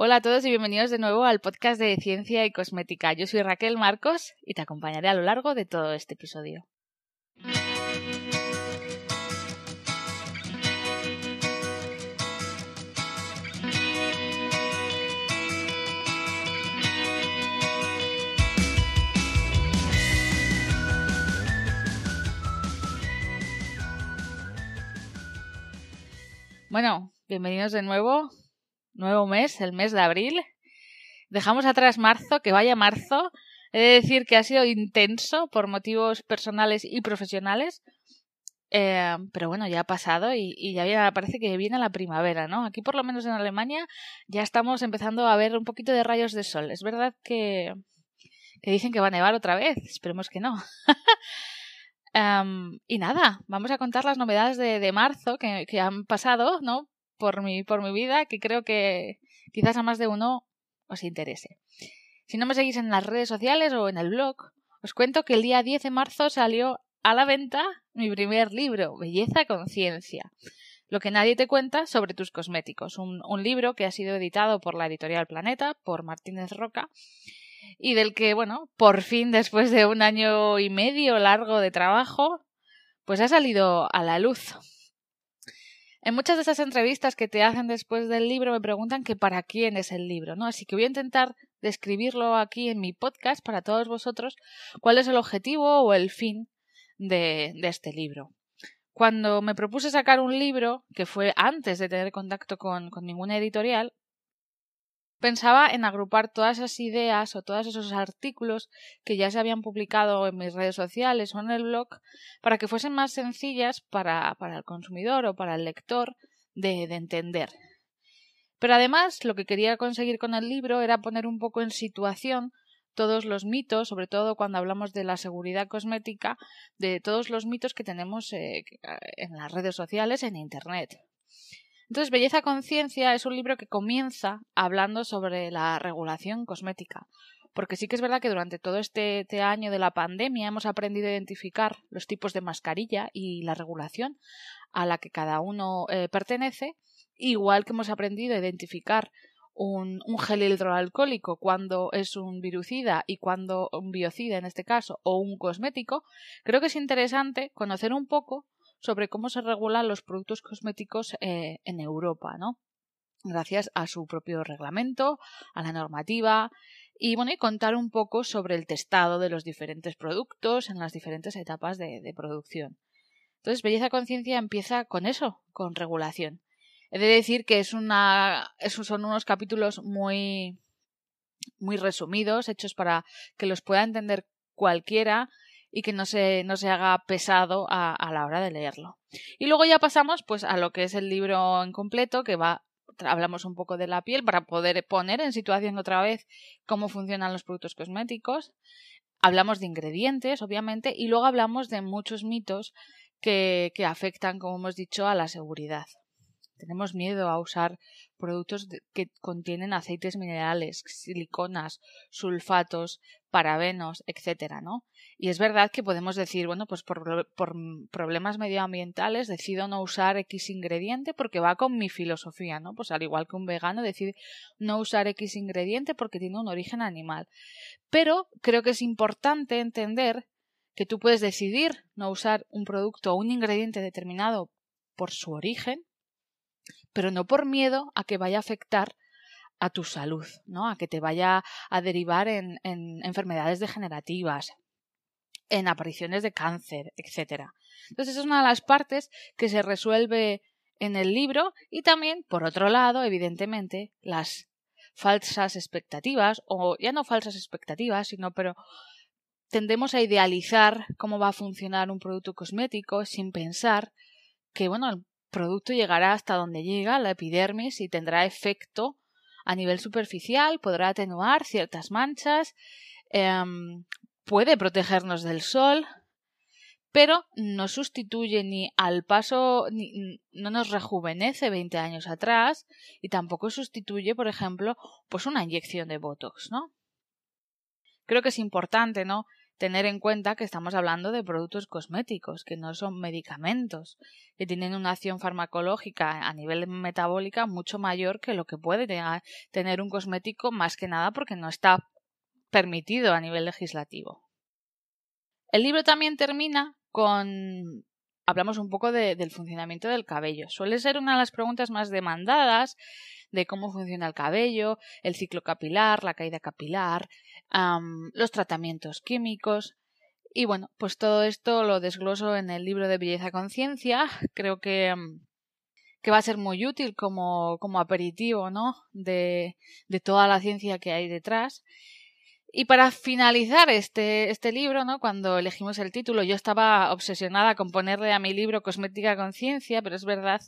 Hola a todos y bienvenidos de nuevo al podcast de Ciencia y Cosmética. Yo soy Raquel Marcos y te acompañaré a lo largo de todo este episodio. Bueno, bienvenidos de nuevo. Nuevo mes, el mes de abril. Dejamos atrás marzo, que vaya marzo. He de decir que ha sido intenso por motivos personales y profesionales. Eh, pero bueno, ya ha pasado y, ya parece que viene la primavera, ¿no? Aquí por lo menos en Alemania ya estamos empezando a ver un poquito de rayos de sol. Es verdad que, que dicen que va a nevar otra vez. Esperemos que no. y nada, vamos a contar las novedades de, marzo que, que, han pasado, ¿no? Por mi, por mi vida, que creo que quizás a más de uno os interese. Si no me seguís en las redes sociales o en el blog, os cuento que el día 10 de marzo salió a la venta mi primer libro, Belleza Conciencia. Lo que nadie te cuenta sobre tus cosméticos. Un, un libro que ha sido editado por la editorial Planeta, por Martínez Roca, y del que, bueno, por fin, después de un año y medio largo de trabajo, pues ha salido a la luz. En muchas de esas entrevistas que te hacen después del libro me preguntan que para quién es el libro, ¿no? Así que voy a intentar describirlo aquí en mi podcast para todos vosotros cuál es el objetivo o el fin de, este libro. Cuando me propuse sacar un libro, que fue antes de tener contacto con, con ninguna editorial, pensaba en agrupar todas esas ideas o todos esos artículos que ya se habían publicado en mis redes sociales o en el blog para que fuesen más sencillas para, para el consumidor o para el lector de, de entender. Pero además lo que quería conseguir con el libro era poner un poco en situación todos los mitos, sobre todo cuando hablamos de la seguridad cosmética, de todos los mitos que tenemos eh, en las redes sociales, en Internet. Entonces, Belleza Conciencia es un libro que comienza hablando sobre la regulación cosmética. Porque sí que es verdad que durante todo este, este año de la pandemia hemos aprendido a identificar los tipos de mascarilla y la regulación a la que cada uno eh, pertenece, igual que hemos aprendido a identificar un, un, gel hidroalcohólico cuando es un virucida y cuando un biocida en este caso o un cosmético, creo que es interesante conocer un poco sobre cómo se regulan los productos cosméticos eh, en Europa, ¿no? Gracias a su propio reglamento, a la normativa y bueno, y contar un poco sobre el testado de los diferentes productos en las diferentes etapas de, producción. Entonces, Belleza Conciencia empieza con eso, con regulación. He de decir que es una, esos son unos capítulos muy, muy resumidos, hechos para que los pueda entender cualquiera y que no se, no se haga pesado a, a, la hora de leerlo. Y luego ya pasamos pues a lo que es el libro en completo, que va hablamos un poco de la piel para poder poner en situación otra vez cómo funcionan los productos cosméticos. Hablamos de ingredientes, obviamente, y luego hablamos de muchos mitos que, que afectan, como hemos dicho, a la seguridad. Tenemos miedo a usar productos que contienen aceites minerales, siliconas, sulfatos, parabenos, etcétera, ¿no? Y es verdad que podemos decir, bueno, pues por, por, problemas medioambientales decido no usar X ingrediente porque va con mi filosofía, ¿no? Pues al igual que un vegano decide no usar X ingrediente porque tiene un origen animal. Pero creo que es importante entender que tú puedes decidir no usar un producto o un ingrediente determinado por su origen pero no por miedo a que vaya a afectar a tu salud, ¿no? A que te vaya a derivar en, en enfermedades degenerativas, en apariciones de cáncer, etc. Entonces, esa es una de las partes que se resuelve en el libro y también, por otro lado, evidentemente, las falsas expectativas, o ya no falsas expectativas, sino pero tendemos a idealizar cómo va a funcionar un producto cosmético sin pensar que, bueno, producto llegará hasta donde llega la epidermis y tendrá efecto a nivel superficial, podrá atenuar ciertas manchas, em, puede protegernos del sol, pero no sustituye ni al paso, no nos rejuvenece 20 años atrás y tampoco sustituye, por ejemplo, pues una inyección de Botox, ¿no? Creo que es importante, ¿no? Tener en cuenta que estamos hablando de productos cosméticos, que no son medicamentos, que tienen una acción farmacológica a nivel metabólica mucho mayor que lo que puede tener un cosmético, más que nada porque no está permitido a nivel legislativo. El libro también termina con hablamos un poco del funcionamiento del cabello. Suele ser una de las preguntas más demandadas de cómo funciona el cabello, el ciclo capilar, la caída capilar, los tratamientos químicos. Y bueno, pues todo esto lo desgloso en el libro de Belleza Conciencia. Creo que, que va a ser muy útil como, como aperitivo, ¿no? De, de toda la ciencia que hay detrás. Y para finalizar este, este libro, ¿no? cuando elegimos el título, yo estaba obsesionada con ponerle a mi libro Cosmética Conciencia, pero es verdad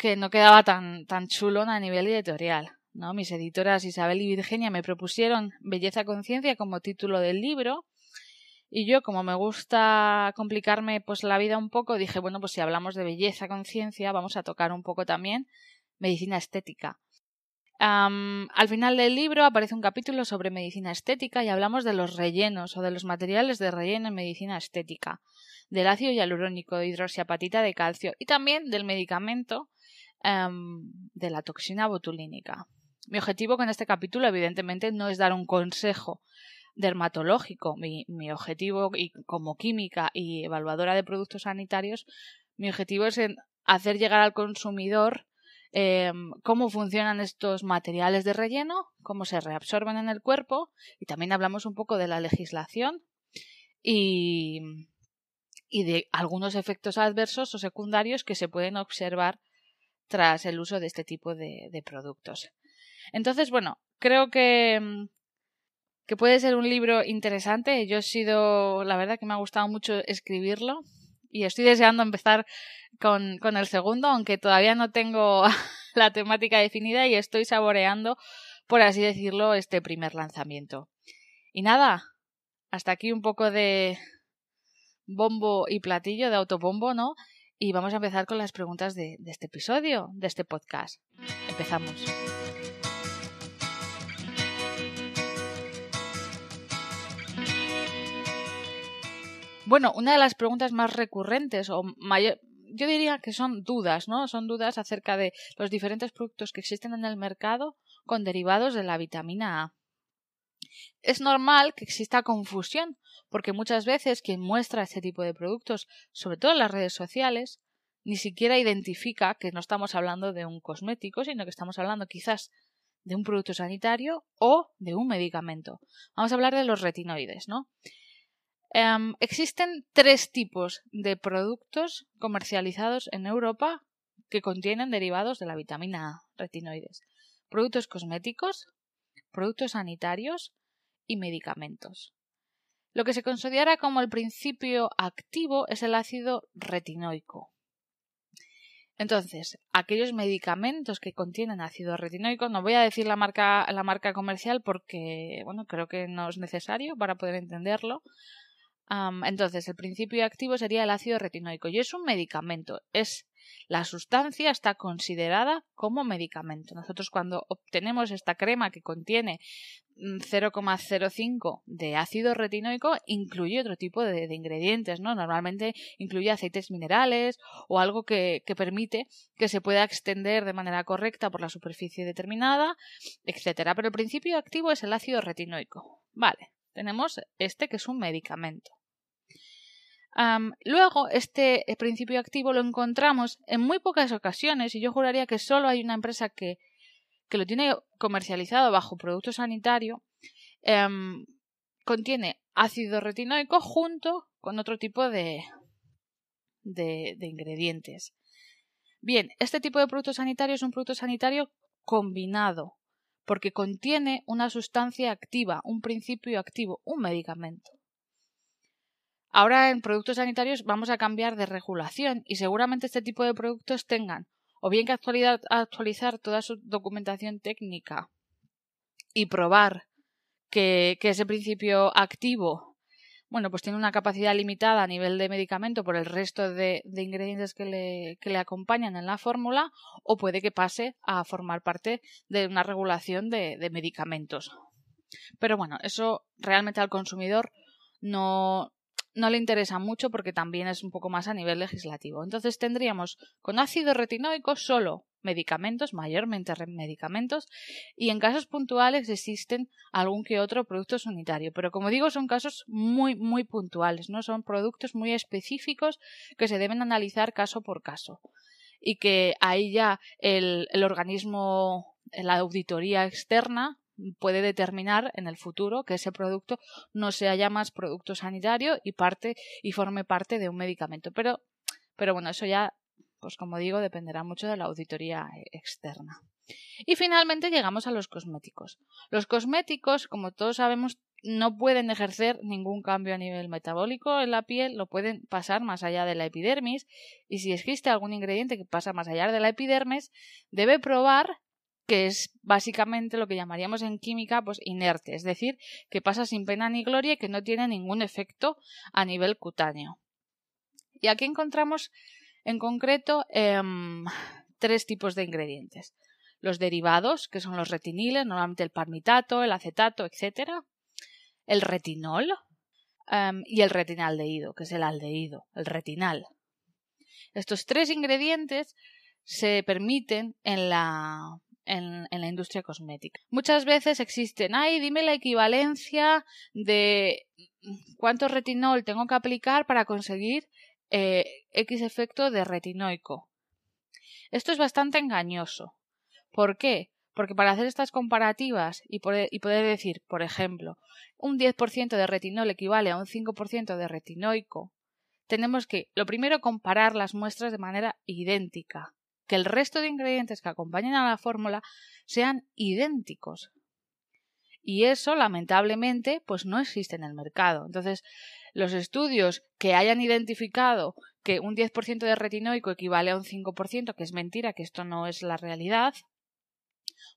que no quedaba tan, tan chulo a nivel editorial. ¿no? Mis editoras Isabel y Virginia me propusieron Belleza Conciencia como título del libro. Y yo, como me gusta complicarme pues la vida un poco, dije, bueno, pues si hablamos de belleza conciencia, vamos a tocar un poco también medicina estética al final del libro aparece un capítulo sobre medicina estética y hablamos de los rellenos o de los materiales de relleno en medicina estética, del ácido hialurónico, de hidroxiapatita de calcio y también del medicamento de la toxina botulínica. Mi objetivo con este capítulo, evidentemente, no es dar un consejo dermatológico. Mi, objetivo, y como química y evaluadora de productos sanitarios, mi objetivo es hacer llegar al consumidor Em, cómo funcionan estos materiales de relleno, cómo se reabsorben en el cuerpo y también hablamos un poco de la legislación y, y de algunos efectos adversos o secundarios que se pueden observar tras el uso de este tipo de, productos. Entonces, bueno, creo que, que puede ser un libro interesante. Yo he sido, la verdad que me ha gustado mucho escribirlo y estoy deseando empezar con, con el segundo, aunque todavía no tengo la temática definida y estoy saboreando, por así decirlo, este primer lanzamiento. Y nada, hasta aquí un poco de bombo y platillo, de autobombo, ¿no? Y vamos a empezar con las preguntas de, este episodio, de este podcast. Empezamos. Bueno, una de las preguntas más recurrentes o mayor, yo diría que son dudas, ¿no? Son dudas acerca de los diferentes productos que existen en el mercado con derivados de la vitamina A. Es normal que exista confusión, porque muchas veces quien muestra este tipo de productos, sobre todo en las redes sociales, ni siquiera identifica que no estamos hablando de un cosmético, sino que estamos hablando quizás de un producto sanitario o de un medicamento. Vamos a hablar de los retinoides, ¿no? Em, existen tres tipos de productos comercializados en Europa que contienen derivados de la vitamina A, retinoides. Productos cosméticos, productos sanitarios y medicamentos. Lo que se considera como el principio activo es el ácido retinoico. Entonces, aquellos medicamentos que contienen ácido retinoico, no voy a decir la marca, la marca comercial porque, bueno, creo que no es necesario para poder entenderlo, entonces, el principio activo sería el ácido retinoico y es un medicamento. Es la sustancia está considerada como medicamento. Nosotros cuando obtenemos esta crema que contiene 0,05 mm, de ácido retinoico incluye otro tipo de, ingredientes, ¿no? Normalmente incluye aceites minerales o algo que, que, permite que se pueda extender de manera correcta por la superficie determinada, etcétera. Pero el principio activo es el ácido retinoico. Vale, tenemos este que es un medicamento luego, este eh, principio activo lo encontramos en muy pocas ocasiones y yo juraría que solo hay una empresa que, que lo tiene comercializado bajo producto sanitario. Em, contiene ácido retinoico junto con otro tipo de, de ingredientes. Bien, este tipo de producto sanitario es un producto sanitario combinado porque contiene una sustancia activa, un principio activo, un medicamento. Ahora en productos sanitarios vamos a cambiar de regulación y seguramente este tipo de productos tengan o bien que actualizar toda su documentación técnica y probar que, ese principio activo bueno, pues tiene una capacidad limitada a nivel de medicamento por el resto de, ingredientes que le, acompañan en la fórmula, o puede que pase a formar parte de una regulación de medicamentos. Pero bueno, eso realmente al consumidor no, no le interesa mucho porque también es un poco más a nivel legislativo. Entonces tendríamos con ácido retinoico solo medicamentos, mayormente medicamentos, y en casos puntuales existen algún que otro producto sanitario. Pero como digo, son casos muy, muy puntuales, ¿no? Son productos muy específicos que se deben analizar caso por caso. Y que ahí ya el, el organismo, la auditoría externa, puede determinar en el futuro que ese producto no sea ya más producto sanitario y parte y forme parte de un medicamento. Pero, pero bueno, eso ya, pues como digo, dependerá mucho de la auditoría externa. Y finalmente llegamos a los cosméticos. Los cosméticos, como todos sabemos, no pueden ejercer ningún cambio a nivel metabólico en la piel, lo pueden pasar más allá de la epidermis y si existe algún ingrediente que pasa más allá de la epidermis, debe probar que es básicamente lo que llamaríamos en química pues inerte, es decir, que pasa sin pena ni gloria y que no tiene ningún efecto a nivel cutáneo. Y aquí encontramos en concreto em, tres tipos de ingredientes. Los derivados, que son los retiniles, normalmente el parmitato, el acetato, etc. El retinol em, y el retinaldehído, que es el aldehído, el retinal. Estos tres ingredientes se permiten en la en, la industria cosmética. Muchas veces existen, ay, dime la equivalencia de cuánto retinol tengo que aplicar para conseguir eh, X efecto de retinoico. Esto es bastante engañoso. ¿Por qué? Porque para hacer estas comparativas y poder, y poder decir, por ejemplo, un 10% de retinol equivale a un 5% de retinoico, tenemos que, lo primero, comparar las muestras de manera idéntica que el resto de ingredientes que acompañan a la fórmula sean idénticos. Y eso, lamentablemente, pues no existe en el mercado. Entonces, los estudios que hayan identificado que un 10% de retinoico equivale a un 5%, que es mentira, que esto no es la realidad,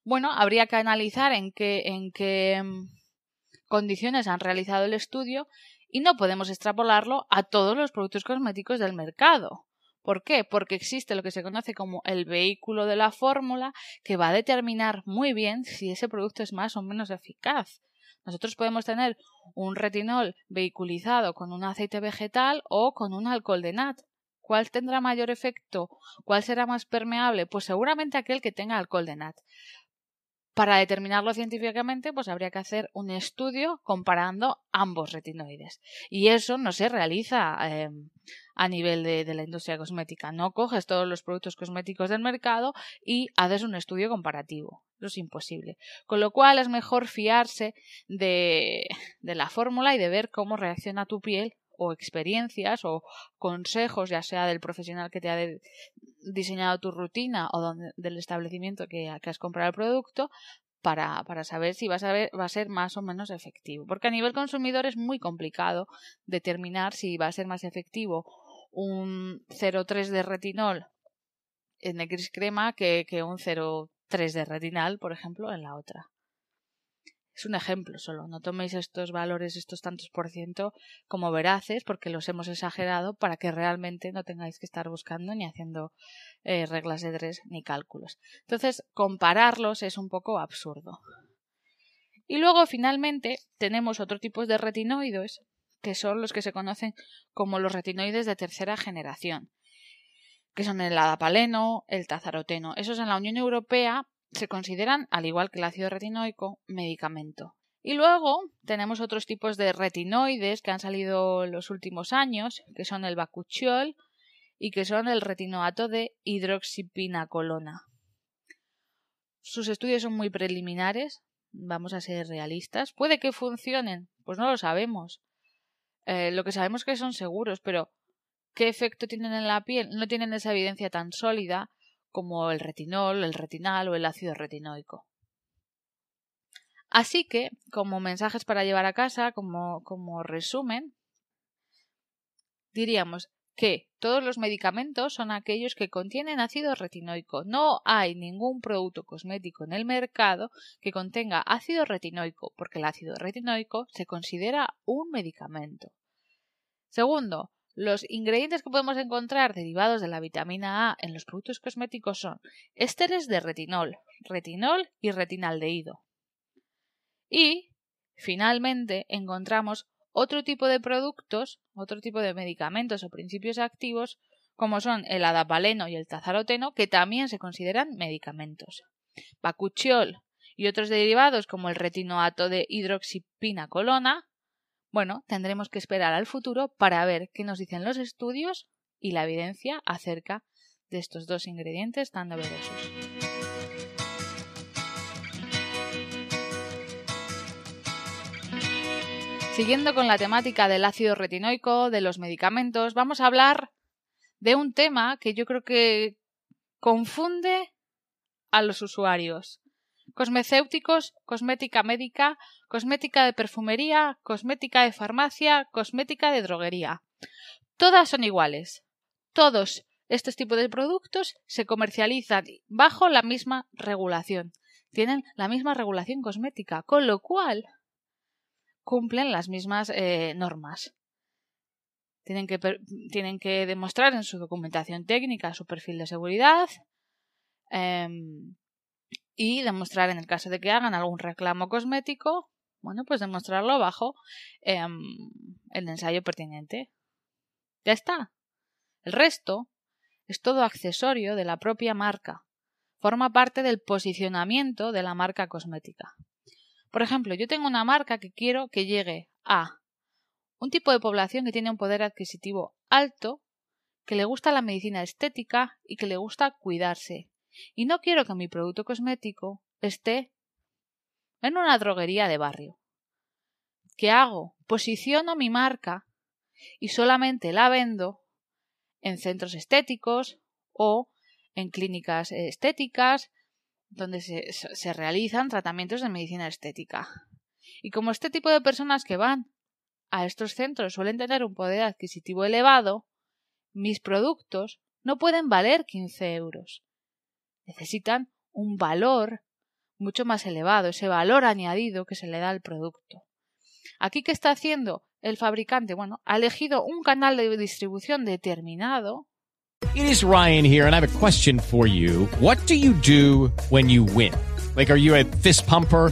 bueno, habría que analizar en qué, en qué mm, condiciones han realizado el estudio y no podemos extrapolarlo a todos los productos cosméticos del mercado. ¿Por qué? Porque existe lo que se conoce como el vehículo de la fórmula que va a determinar muy bien si ese producto es más o menos eficaz. Nosotros podemos tener un retinol vehiculizado con un aceite vegetal o con un alcohol de nat. ¿Cuál tendrá mayor efecto? ¿Cuál será más permeable? Pues seguramente aquel que tenga alcohol de nat. Para determinarlo científicamente, pues habría que hacer un estudio comparando ambos retinoides. Y eso no se realiza em, a nivel de, la industria cosmética. No coges todos los productos cosméticos del mercado y haces un estudio comparativo. Eso es imposible. Con lo cual es mejor fiarse de la fórmula y de ver cómo reacciona tu piel o experiencias o consejos, ya sea del profesional que te ha diseñado tu rutina o del establecimiento que, has comprado el producto, para, para, saber si vas a ver, va a ser más o menos efectivo. Porque a nivel consumidor es muy complicado determinar si va a ser más efectivo un 0,3 de retinol en X crema que, que un 0,3 de retinal, por ejemplo, en la otra. Es un ejemplo solo, no toméis estos valores, estos tantos por ciento como veraces, porque los hemos exagerado para que realmente no tengáis que estar buscando ni haciendo eh, reglas de tres ni cálculos. Entonces, compararlos es un poco absurdo. Y luego, finalmente, tenemos otro tipo de retinoides, que son los que se conocen como los retinoides de tercera generación, que son el adapaleno, el tazaroteno. Esos en la Unión Europea se consideran, al igual que el ácido retinoico, medicamento. Y luego tenemos otros tipos de retinoides que han salido los últimos años, que son el bacuchiol y que son el retinoato de hidroxipinacolona. Sus estudios son muy preliminares, vamos a ser realistas. Puede que funcionen, pues no lo sabemos. Eh, lo que sabemos es que son seguros, pero ¿qué efecto tienen en la piel? No tienen esa evidencia tan sólida como el retinol, el retinal o el ácido retinoico. Así que, como mensajes para llevar a casa, como, como resumen, diríamos que todos los medicamentos son aquellos que contienen ácido retinoico. No hay ningún producto cosmético en el mercado que contenga ácido retinoico, porque el ácido retinoico se considera un medicamento. Segundo, los ingredientes que podemos encontrar derivados de la vitamina A en los productos cosméticos son ésteres de retinol, retinol y retinaldehído. Y, finalmente, encontramos otro tipo de productos, otro tipo de medicamentos o principios activos, como son el adapaleno y el tazaroteno, que también se consideran medicamentos. Bacuchiol y otros derivados como el retinoato de hidroxipinacolona, bueno, tendremos que esperar al futuro para ver qué nos dicen los estudios y la evidencia acerca de estos dos ingredientes tan novedosos. Siguiendo con la temática del ácido retinoico, de los medicamentos, vamos a hablar de un tema que yo creo que confunde a los usuarios. Cosmecéuticos, cosmética médica, cosmética de perfumería, cosmética de farmacia, cosmética de droguería. Todas son iguales. Todos estos tipos de productos se comercializan bajo la misma regulación. Tienen la misma regulación cosmética, con lo cual cumplen las mismas eh, normas. Tienen que, tienen que, demostrar en su documentación técnica su perfil de seguridad em, y demostrar en el caso de que hagan algún reclamo cosmético, bueno, pues demostrarlo bajo em, el ensayo pertinente. Ya está. El resto es todo accesorio de la propia marca. Forma parte del posicionamiento de la marca cosmética. Por ejemplo, yo tengo una marca que quiero que llegue a un tipo de población que tiene un poder adquisitivo alto, que le gusta la medicina estética y que le gusta cuidarse. Y no quiero que mi producto cosmético esté en una droguería de barrio. ¿Qué hago? Posiciono mi marca y solamente la vendo en centros estéticos o en clínicas estéticas donde se, se realizan tratamientos de medicina estética. Y como este tipo de personas que van a estos centros suelen tener un poder adquisitivo elevado, mis productos no pueden valer 15 euros. Necesitan un valor mucho más elevado, ese valor añadido que se le da al producto. Aquí, ¿qué está haciendo el fabricante? Bueno, ha elegido un canal de distribución determinado It is Ryan here, and I have a question for you. What do you do when you win? Like, are you a fist pumper?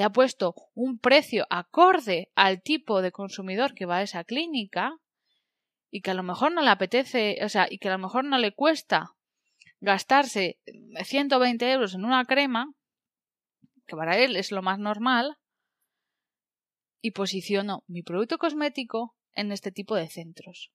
Le ha puesto un precio acorde al tipo de consumidor que va a esa clínica y que a lo mejor no le apetece, o sea, y que a lo mejor no le cuesta gastarse 120 euros en una crema, que para él es lo más normal, y posiciono mi producto cosmético en este tipo de centros.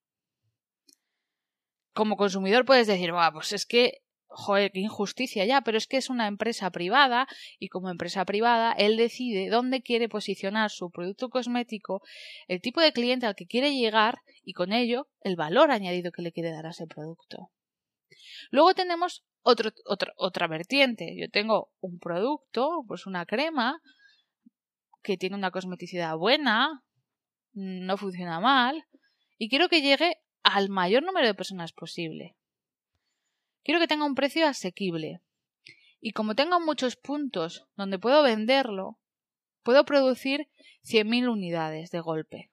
Como consumidor puedes decir, pues es que joder, qué injusticia ya, pero es que es una empresa privada y como empresa privada él decide dónde quiere posicionar su producto cosmético, el tipo de cliente al que quiere llegar y con ello el valor añadido que le quiere dar a ese producto. Luego tenemos otro, otra vertiente. Yo tengo un producto, pues una crema, que tiene una cosmeticidad buena, no funciona mal, y quiero que llegue al mayor número de personas posible. Quiero que tenga un precio asequible. Y como tengo muchos puntos donde puedo venderlo, puedo producir 100.000 unidades de golpe.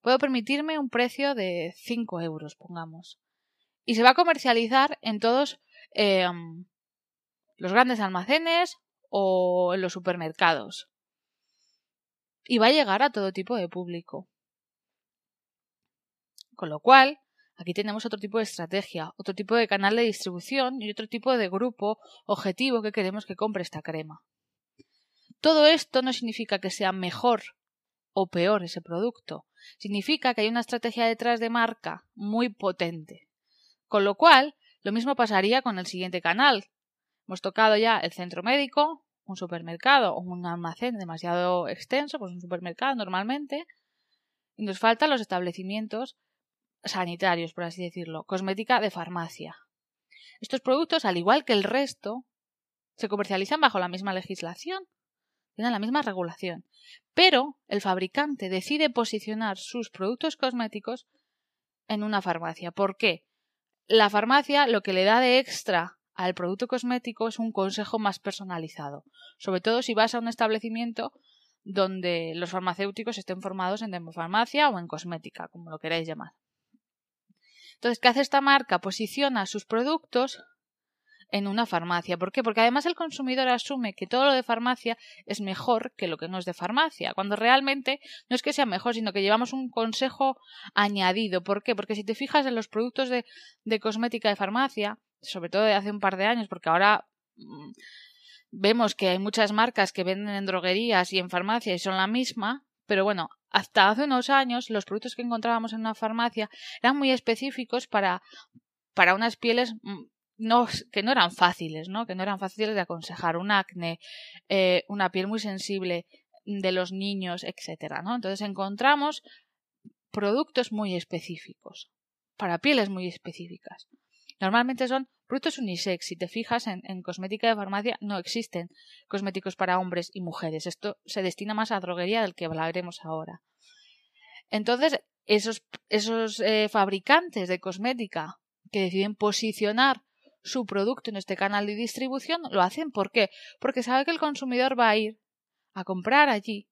Puedo permitirme un precio de 5 euros, pongamos. Y se va a comercializar en todos, em, los grandes almacenes o en los supermercados. Y va a llegar a todo tipo de público. Con lo cual, aquí tenemos otro tipo de estrategia, otro tipo de canal de distribución y otro tipo de grupo objetivo que queremos que compre esta crema. Todo esto no significa que sea mejor o peor ese producto. Significa que hay una estrategia detrás de marca muy potente. Con lo cual, lo mismo pasaría con el siguiente canal. Hemos tocado ya el centro médico, un supermercado o un almacén demasiado extenso, pues un supermercado normalmente, y nos faltan los establecimientos sanitarios, por así decirlo, cosmética de farmacia. Estos productos, al igual que el resto, se comercializan bajo la misma legislación, tienen la misma regulación, pero el fabricante decide posicionar sus productos cosméticos en una farmacia. ¿Por qué? La farmacia lo que le da de extra al producto cosmético es un consejo más personalizado, sobre todo si vas a un establecimiento donde los farmacéuticos estén formados en demofarmacia o en cosmética, como lo queráis llamar. Entonces, ¿qué hace esta marca? Posiciona sus productos en una farmacia. ¿Por qué? Porque además el consumidor asume que todo lo de farmacia es mejor que lo que no es de farmacia, cuando realmente no es que sea mejor, sino que llevamos un consejo añadido. ¿Por qué? Porque si te fijas en los productos de, de cosmética de farmacia, sobre todo de hace un par de años, porque ahora mm, vemos que hay muchas marcas que venden en droguerías y en farmacia y son la misma, pero bueno, hasta hace unos años los productos que encontrábamos en una farmacia eran muy específicos para, para unas pieles mm, que no eran fáciles, ¿no? Que no eran fáciles de aconsejar. Un acné, eh, una piel muy sensible de los niños, etcétera. Entonces encontramos productos muy específicos para pieles muy específicas. Normalmente son productos unisex. Si te fijas en, cosmética de farmacia, no existen cosméticos para hombres y mujeres. Esto se destina más a droguería del que hablaremos ahora. Entonces, esos, esos eh, fabricantes de cosmética que deciden posicionar su producto en este canal de distribución, lo hacen ¿por qué? Porque sabe que el consumidor va a ir a comprar allí,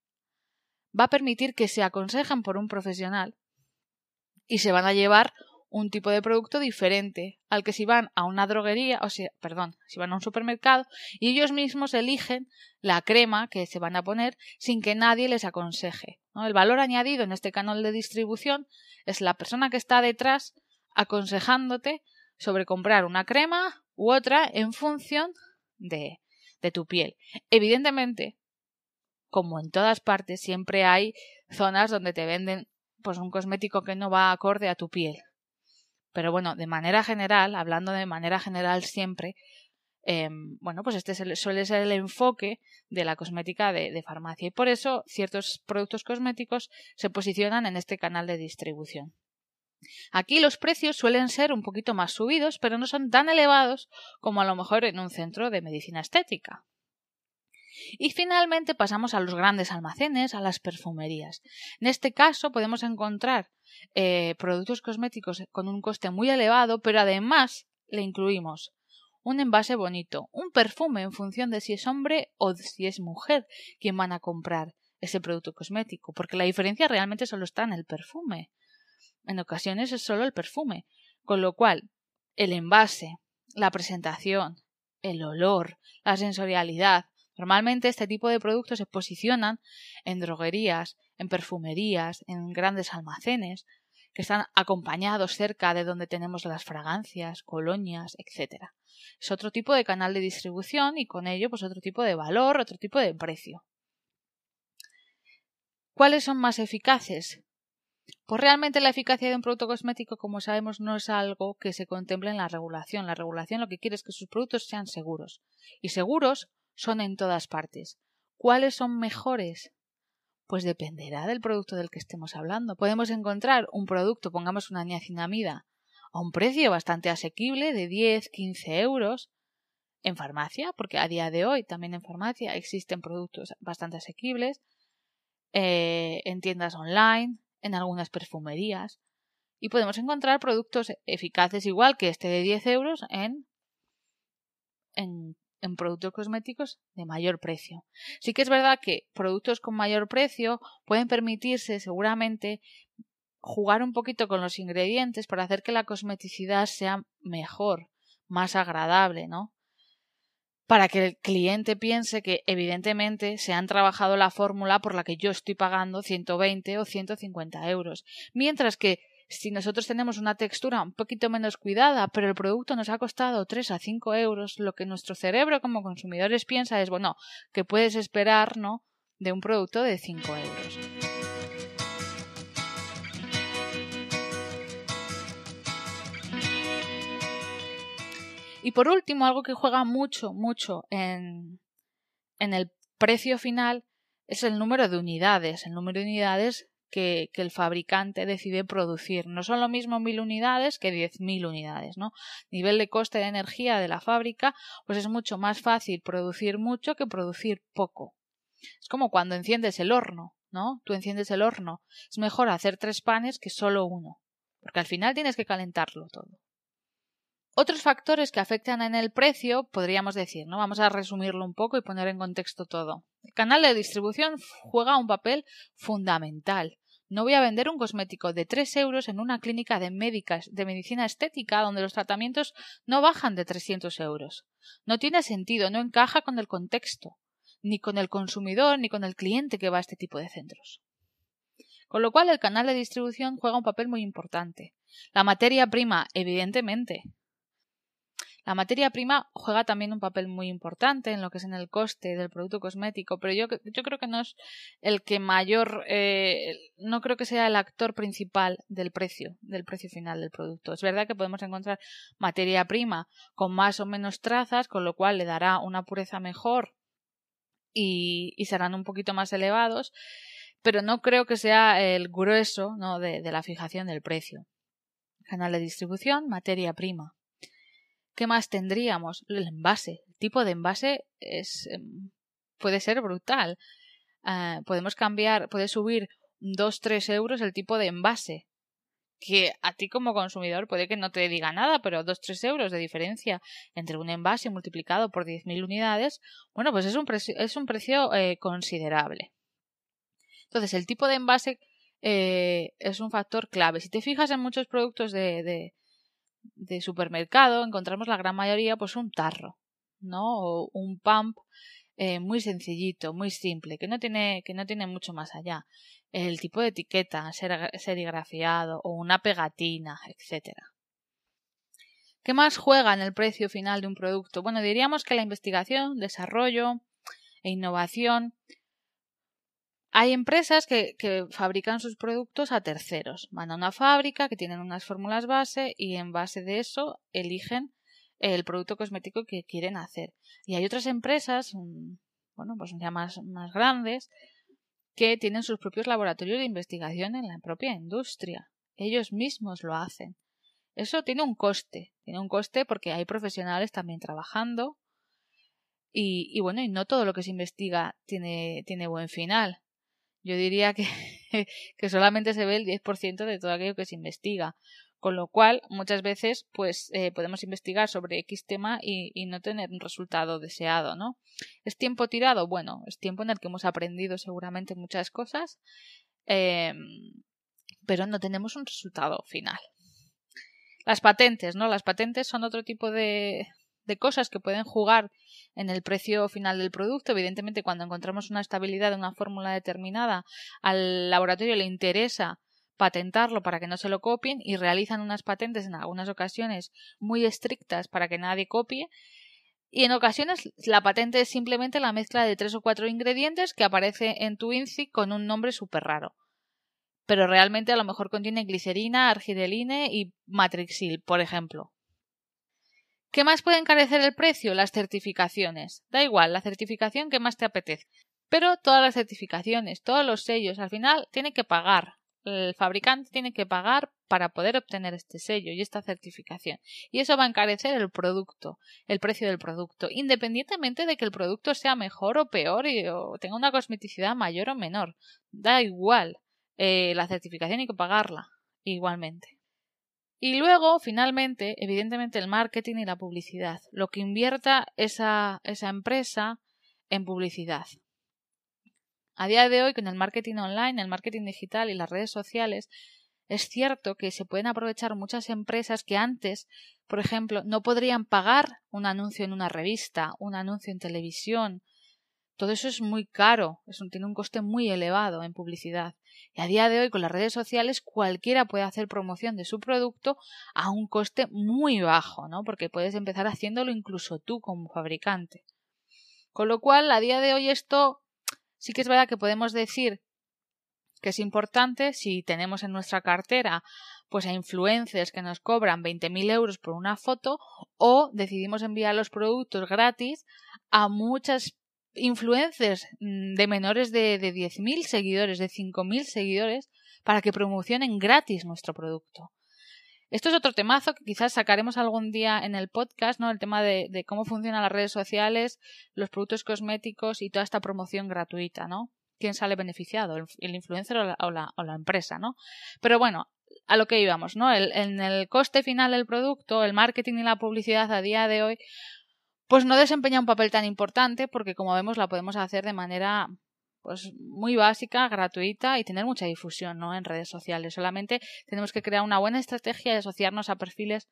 va a permitir que se aconsejen por un profesional y se van a llevar un tipo de producto diferente al que si van a una droguería, o sea, perdón, si van a un supermercado y ellos mismos eligen la crema que se van a poner sin que nadie les aconseje. El valor añadido en este canal de distribución es la persona que está detrás aconsejándote sobre comprar una crema u otra en función de, de tu piel. Evidentemente, como en todas partes, siempre hay zonas donde te venden pues un cosmético que no va acorde a tu piel. Pero bueno, de manera general, hablando de manera general siempre, eh, bueno, pues este suele ser el enfoque de la cosmética de farmacia y por eso ciertos productos cosméticos se posicionan en este canal de distribución. Aquí los precios suelen ser un poquito más subidos, pero no son tan elevados como a lo mejor en un centro de medicina estética. Y finalmente pasamos a los grandes almacenes, a las perfumerías. En este caso podemos encontrar eh, productos cosméticos con un coste muy elevado, pero además le incluimos un envase bonito, un perfume en función de si es hombre o si es mujer quien van a comprar ese producto cosmético, porque la diferencia realmente solo está en el perfume. En ocasiones es solo el perfume, con lo cual el envase, la presentación, el olor, la sensorialidad. Normalmente este tipo de productos se posicionan en droguerías, en perfumerías, en grandes almacenes, que están acompañados cerca de donde tenemos las fragancias, colonias, etc. Es otro tipo de canal de distribución y con ello pues otro tipo de valor, otro tipo de precio. ¿Cuáles son más eficaces? Pues realmente la eficacia de un producto cosmético, como sabemos, no es algo que se contemple en la regulación. La regulación lo que quiere es que sus productos sean seguros. Y seguros son en todas partes. ¿Cuáles son mejores? Pues dependerá del producto del que estemos hablando. Podemos encontrar un producto, pongamos una niacinamida, a un precio bastante asequible de 10, 15 euros en farmacia, porque a día de hoy también en farmacia existen productos bastante asequibles, eh, en tiendas online, en algunas perfumerías y podemos encontrar productos eficaces igual que este de 10 euros en, en, en, productos cosméticos de mayor precio. Sí que es verdad que productos con mayor precio pueden permitirse seguramente jugar un poquito con los ingredientes para hacer que la cosmeticidad sea mejor, más agradable, ¿no? para que el cliente piense que evidentemente se han trabajado la fórmula por la que yo estoy pagando 120 o 150 euros. Mientras que si nosotros tenemos una textura un poquito menos cuidada, pero el producto nos ha costado 3 a 5 euros, lo que nuestro cerebro como consumidores piensa es, bueno, que puedes esperar, ¿no? de un producto de 5 euros. Y por último, algo que juega mucho, mucho en, en el precio final es el número de unidades, el número de unidades que, el fabricante decide producir. No son lo mismo mil unidades que diez mil unidades, ¿no? Nivel de coste de energía de la fábrica, pues es mucho más fácil producir mucho que producir poco. Es como cuando enciendes el horno, ¿no? Tú enciendes el horno. Es mejor hacer tres panes que solo uno, porque al final tienes que calentarlo todo. Otros factores que afectan en el precio, podríamos decir, ¿no? Vamos a resumirlo un poco y poner en contexto todo. El canal de distribución juega un papel fundamental. No voy a vender un cosmético de 3 euros en una clínica de médicas de medicina estética donde los tratamientos no bajan de 300 euros. No tiene sentido, no encaja con el contexto ni con el consumidor ni con el cliente que va a este tipo de centros. Con lo cual el canal de distribución juega un papel muy importante. La materia prima, evidentemente. La materia prima juega también un papel muy importante en lo que es en el coste del producto cosmético, pero yo, yo creo que no es el que mayor, eh, no creo que sea el actor principal del precio, del precio final del producto. Es verdad que podemos encontrar materia prima con más o menos trazas, con lo cual le dará una pureza mejor y, serán un poquito más elevados, pero no creo que sea el grueso ¿no? de, la fijación del precio. Canal de distribución, materia prima. ¿Qué más tendríamos? El envase. El tipo de envase es, em, puede ser brutal. Ah, podemos cambiar, puede subir 2-3 euros el tipo de envase que a ti como consumidor puede que no te diga nada, pero 2-3 euros de diferencia entre un envase multiplicado por 10.000 unidades, bueno, pues es un precio, es un precio eh, considerable. Entonces, el tipo de envase eh, es un factor clave. Si te fijas en muchos productos de, de, de, supermercado, encontramos la gran mayoría pues un tarro, ¿no? O un pump eh, muy sencillito, muy simple, que no tiene, que no tiene mucho más allá. El tipo de etiqueta, serigrafiado o una pegatina, etcétera. ¿Qué más juega en el precio final de un producto? Bueno, diríamos que la investigación, desarrollo e innovación. Hay empresas que, fabrican sus productos a terceros. Van a una fábrica que tienen unas fórmulas base y en base de eso eligen el producto cosmético que quieren hacer. Y hay otras empresas, bueno, pues ya más, más grandes, que tienen sus propios laboratorios de investigación en la propia industria. Ellos mismos lo hacen. Eso tiene un coste, tiene un coste porque hay profesionales también trabajando y, y bueno, y no todo lo que se investiga tiene, tiene buen final. Yo diría que, que solamente se ve el 10% de todo aquello que se investiga. Con lo cual, muchas veces, pues eh, podemos investigar sobre X tema y, y, no tener un resultado deseado, ¿no? ¿Es tiempo tirado? Bueno, es tiempo en el que hemos aprendido seguramente muchas cosas, eh, pero no tenemos un resultado final. Las patentes, ¿no? Las patentes son otro tipo de, de cosas que pueden jugar en el precio final del producto. Evidentemente, cuando encontramos una estabilidad de una fórmula determinada, al laboratorio le interesa patentarlo para que no se lo copien y realizan unas patentes en algunas ocasiones muy estrictas para que nadie copie. Y en ocasiones la patente es simplemente la mezcla de tres o cuatro ingredientes que aparece en tu INCI con un nombre súper raro. Pero realmente a lo mejor contiene glicerina, argireline y matrixil, por ejemplo. ¿Qué más puede encarecer el precio? Las certificaciones. Da igual, la certificación que más te apetece. Pero todas las certificaciones, todos los sellos, al final tiene que pagar el fabricante tiene que pagar para poder obtener este sello y esta certificación. Y eso va a encarecer el producto, el precio del producto, independientemente de que el producto sea mejor o peor y, o tenga una cosmeticidad mayor o menor. Da igual. Eh, la certificación hay que pagarla igualmente. Y luego, finalmente, evidentemente, el marketing y la publicidad. Lo que invierta esa, esa empresa en publicidad. A día de hoy, con el marketing online, el marketing digital y las redes sociales, es cierto que se pueden aprovechar muchas empresas que antes, por ejemplo, no podrían pagar un anuncio en una revista, un anuncio en televisión. Todo eso es muy caro, es tiene un coste muy elevado en publicidad. Y a día de hoy, con las redes sociales, cualquiera puede hacer promoción de su producto a un coste muy bajo, ¿no? Porque puedes empezar haciéndolo incluso tú como fabricante. Con lo cual, a día de hoy esto sí que es verdad que podemos decir que es importante si tenemos en nuestra cartera pues a influencers que nos cobran 20.000 euros por una foto o decidimos enviar los productos gratis a muchas influencers mm, de menores de, de 10.000 seguidores, de 5.000 seguidores, para que promocionen gratis nuestro producto. Esto es otro temazo que quizás sacaremos algún día en el podcast, ¿no? El tema de, cómo funcionan las redes sociales, los productos cosméticos y toda esta promoción gratuita, ¿no? quién sale beneficiado, el, influencer o la, o, la, empresa, ¿no? Pero bueno, a lo que íbamos, ¿no? El, en el coste final del producto, el marketing y la publicidad a día de hoy, pues no desempeña un papel tan importante porque como vemos la podemos hacer de manera pues muy básica, gratuita y tener mucha difusión, ¿no? En redes sociales. Solamente tenemos que crear una buena estrategia y asociarnos a perfiles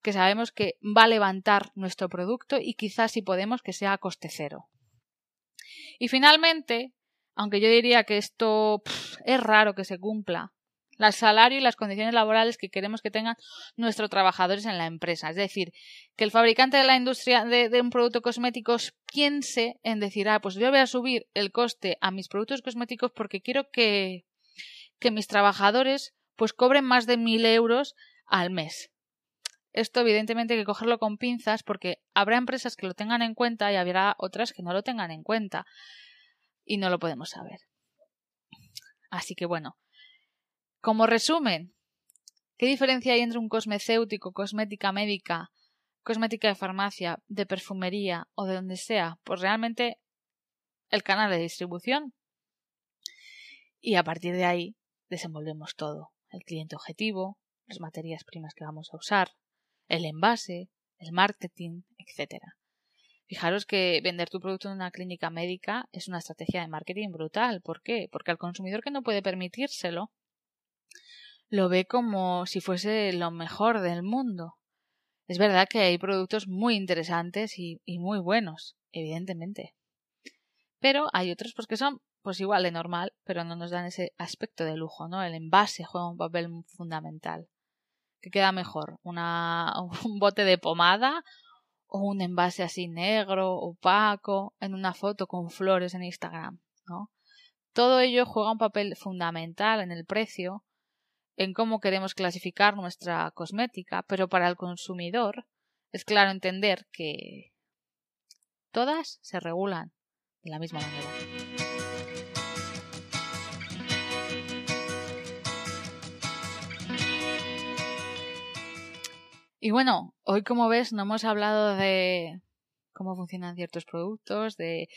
que sabemos que va a levantar nuestro producto y quizás si podemos que sea a coste cero. Y finalmente, aunque yo diría que esto es raro que se cumpla, el salario y las condiciones laborales que queremos que tengan nuestros trabajadores en la empresa. Es decir, que el fabricante de la industria de, un producto cosmético piense en decir, ah, pues yo voy a subir el coste a mis productos cosméticos porque quiero que, que mis trabajadores pues cobren más de mil euros al mes. Esto evidentemente hay que cogerlo con pinzas porque habrá empresas que lo tengan en cuenta y habrá otras que no lo tengan en cuenta y no lo podemos saber. Así que bueno, como resumen, ¿qué diferencia hay entre un cosmecéutico, cosmética médica, cosmética de farmacia, de perfumería o de donde sea? Pues realmente el canal de distribución. Y a partir de ahí desenvolvemos todo. El cliente objetivo, las materias primas que vamos a usar, el envase, el marketing, etcétera. Fijaros que vender tu producto en una clínica médica es una estrategia de marketing brutal. ¿Por qué? Porque al consumidor que no puede permitírselo lo ve como si fuese lo mejor del mundo. Es verdad que hay productos muy interesantes y, muy buenos, evidentemente. Pero hay otros pues que son pues igual de normal, pero no nos dan ese aspecto de lujo, ¿no? El envase juega un papel fundamental. ¿Qué queda mejor? ¿Una, ¿Un bote de pomada o un envase así negro, opaco, en una foto con flores en Instagram, ¿no? Todo ello juega un papel fundamental en el precio, en cómo queremos clasificar nuestra cosmética, pero para el consumidor es claro entender que todas se regulan de la misma manera. Y bueno, hoy como ves no hemos hablado de cómo funcionan ciertos productos, de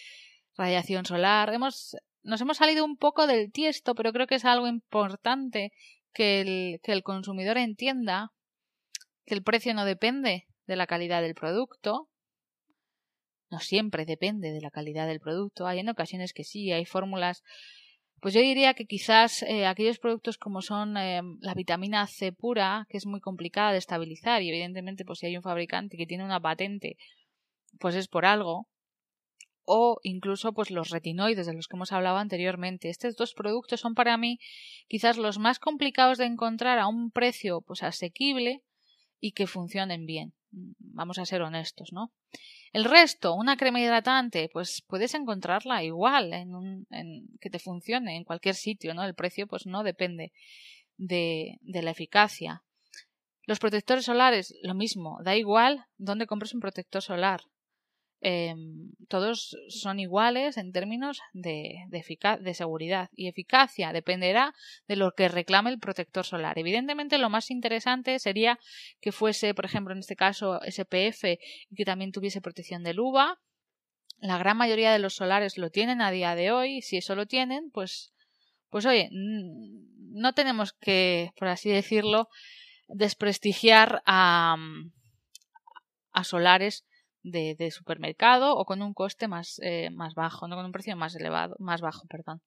radiación solar. Hemos, nos hemos salido un poco del tiesto, pero creo que es algo importante que el, que el consumidor entienda que el precio no depende de la calidad del producto. No siempre depende de la calidad del producto. Hay en ocasiones que sí, hay fórmulas pues yo diría que quizás eh, aquellos productos como son eh, la vitamina C pura, que es muy complicada de estabilizar y evidentemente pues si hay un fabricante que tiene una patente, pues es por algo. O incluso pues los retinoides de los que hemos hablado anteriormente. Estos dos productos son para mí quizás los más complicados de encontrar a un precio pues asequible y que funcionen bien. Vamos a ser honestos, ¿no? El resto, una crema hidratante, pues puedes encontrarla igual en, un, en que te funcione en cualquier sitio, ¿no? El precio pues no depende de, de la eficacia. Los protectores solares, lo mismo, da igual dónde compres un protector solar. Em, todos son iguales en términos de, de, seguridad y eficacia. Dependerá de lo que reclame el protector solar. Evidentemente, lo más interesante sería que fuese, por ejemplo, en este caso, SPF y que también tuviese protección de UVA. La gran mayoría de los solares lo tienen a día de hoy. Si eso lo tienen, pues, pues oye, no tenemos que, por así decirlo, desprestigiar a, a solares de, supermercado o con un coste más, eh, más bajo, no con un precio más elevado, más bajo, perdón.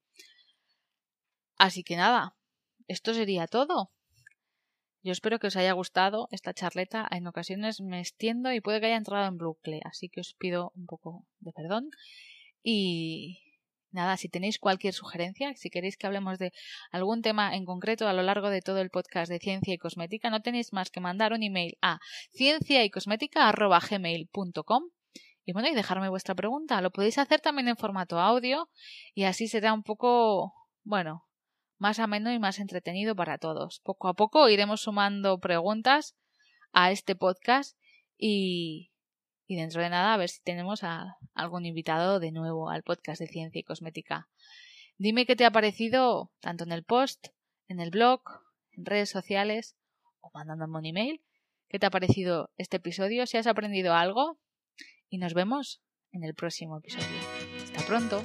Así que nada, esto sería todo. Yo espero que os haya gustado esta charleta. En ocasiones me extiendo y puede que haya entrado en bucle, así que os pido un poco de perdón. Y nada, si tenéis cualquier sugerencia, si queréis que hablemos de algún tema en concreto a lo largo de todo el podcast de ciencia y cosmética, no tenéis más que mandar un email a ciencia y y bueno, y dejarme vuestra pregunta. Lo podéis hacer también en formato audio y así será un poco, bueno, más ameno y más entretenido para todos. Poco a poco iremos sumando preguntas a este podcast y, y dentro de nada a ver si tenemos a algún invitado de nuevo al podcast de ciencia y cosmética. Dime qué te ha parecido tanto en el post, en el blog, en redes sociales o mandándome un email. ¿Qué te ha parecido este episodio? Si has aprendido algo y nos vemos en el próximo episodio. Hasta pronto.